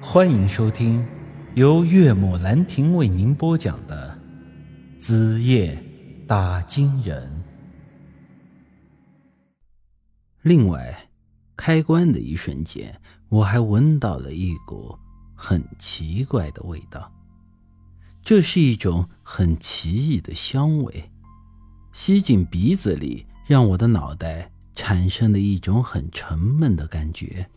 欢迎收听由岳母兰亭为您播讲的《子夜打金人》。另外，开关的一瞬间，我还闻到了一股很奇怪的味道。这是一种很奇异的香味，吸进鼻子里，让我的脑袋产生了一种很沉闷的感觉。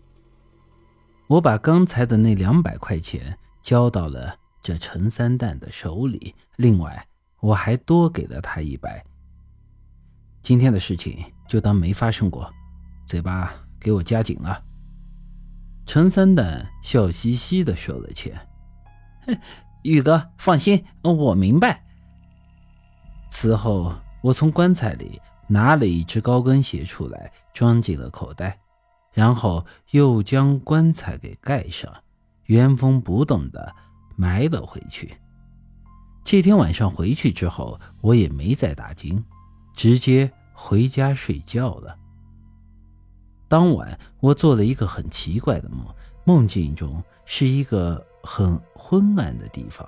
我把刚才的那两百块钱交到了这陈三蛋的手里，另外我还多给了他一百。今天的事情就当没发生过，嘴巴给我夹紧了。陈三蛋笑嘻嘻的收了钱，哼，宇哥放心，我明白。此后，我从棺材里拿了一只高跟鞋出来，装进了口袋。然后又将棺材给盖上，原封不动的埋了回去。这天晚上回去之后，我也没再打惊，直接回家睡觉了。当晚，我做了一个很奇怪的梦，梦境中是一个很昏暗的地方。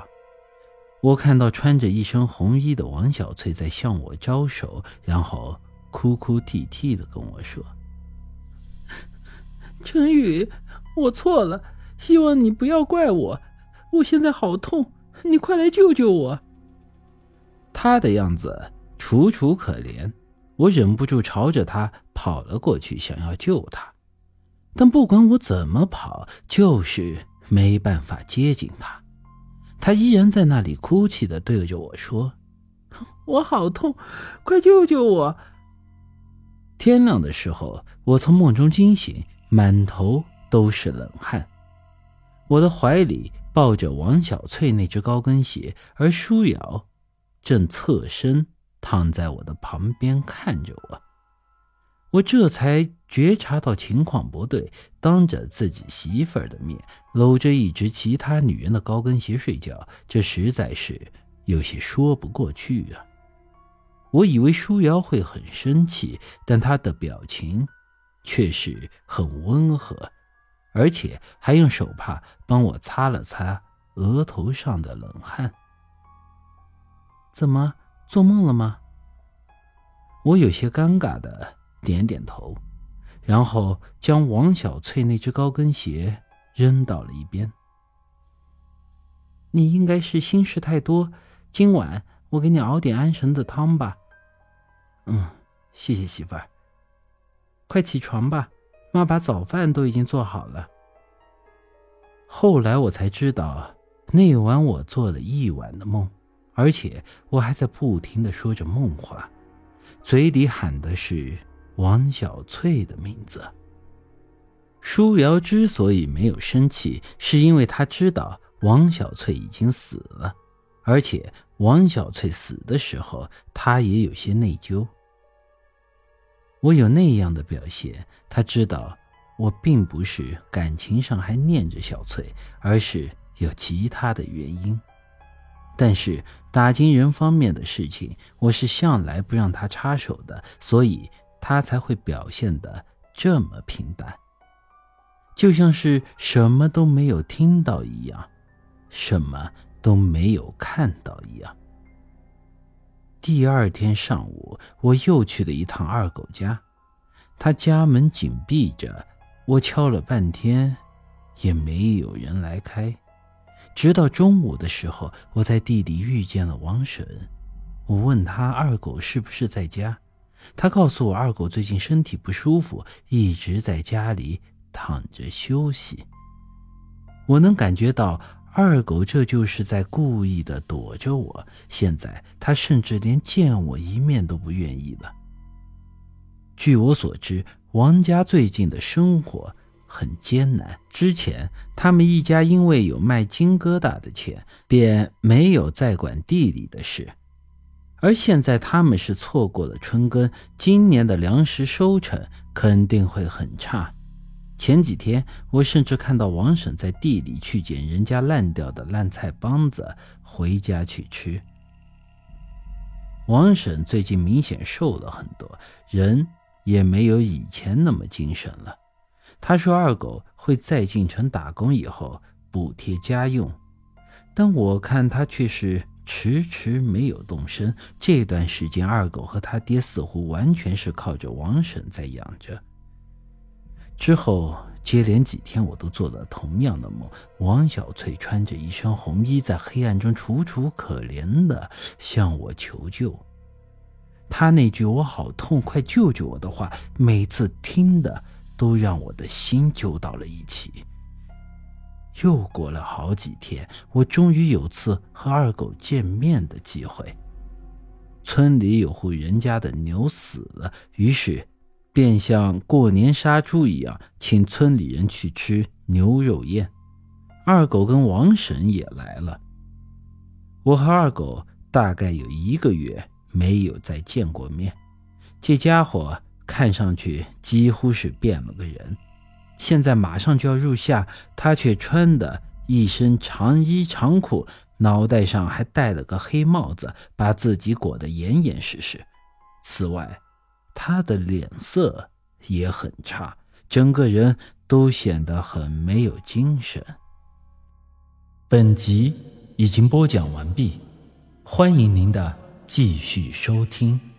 我看到穿着一身红衣的王小翠在向我招手，然后哭哭啼啼的跟我说。陈宇，我错了，希望你不要怪我。我现在好痛，你快来救救我。他的样子楚楚可怜，我忍不住朝着他跑了过去，想要救他，但不管我怎么跑，就是没办法接近他。他依然在那里哭泣的对着我说：“我好痛，快救救我。”天亮的时候，我从梦中惊醒。满头都是冷汗，我的怀里抱着王小翠那只高跟鞋，而舒瑶正侧身躺在我的旁边看着我。我这才觉察到情况不对，当着自己媳妇儿的面搂着一只其他女人的高跟鞋睡觉，这实在是有些说不过去啊！我以为舒瑶会很生气，但她的表情……却是很温和，而且还用手帕帮我擦了擦额头上的冷汗。怎么做梦了吗？我有些尴尬的点点头，然后将王小翠那只高跟鞋扔到了一边。你应该是心事太多，今晚我给你熬点安神的汤吧。嗯，谢谢媳妇儿。快起床吧，妈把早饭都已经做好了。后来我才知道，那晚我做了一晚的梦，而且我还在不停的说着梦话，嘴里喊的是王小翠的名字。舒瑶之所以没有生气，是因为他知道王小翠已经死了，而且王小翠死的时候，他也有些内疚。我有那样的表现，他知道我并不是感情上还念着小翠，而是有其他的原因。但是打金人方面的事情，我是向来不让他插手的，所以他才会表现的这么平淡，就像是什么都没有听到一样，什么都没有看到一样。第二天上午，我又去了一趟二狗家，他家门紧闭着，我敲了半天，也没有人来开。直到中午的时候，我在地里遇见了王婶，我问他二狗是不是在家，他告诉我二狗最近身体不舒服，一直在家里躺着休息。我能感觉到。二狗这就是在故意的躲着我，现在他甚至连见我一面都不愿意了。据我所知，王家最近的生活很艰难。之前他们一家因为有卖金疙瘩的钱，便没有再管地里的事，而现在他们是错过了春耕，今年的粮食收成肯定会很差。前几天，我甚至看到王婶在地里去捡人家烂掉的烂菜帮子回家去吃。王婶最近明显瘦了很多，人也没有以前那么精神了。她说二狗会在进城打工以后补贴家用，但我看他却是迟迟没有动身。这段时间，二狗和他爹似乎完全是靠着王婶在养着。之后接连几天，我都做了同样的梦：王小翠穿着一身红衣，在黑暗中楚楚可怜的向我求救。他那句“我好痛，快救救我”的话，每次听的都让我的心揪到了一起。又过了好几天，我终于有次和二狗见面的机会。村里有户人家的牛死了，于是便像过年杀猪一样，请村里人去吃牛肉宴。二狗跟王婶也来了。我和二狗大概有一个月。没有再见过面，这家伙看上去几乎是变了个人。现在马上就要入夏，他却穿的一身长衣长裤，脑袋上还戴了个黑帽子，把自己裹得严严实实。此外，他的脸色也很差，整个人都显得很没有精神。本集已经播讲完毕，欢迎您的。继续收听。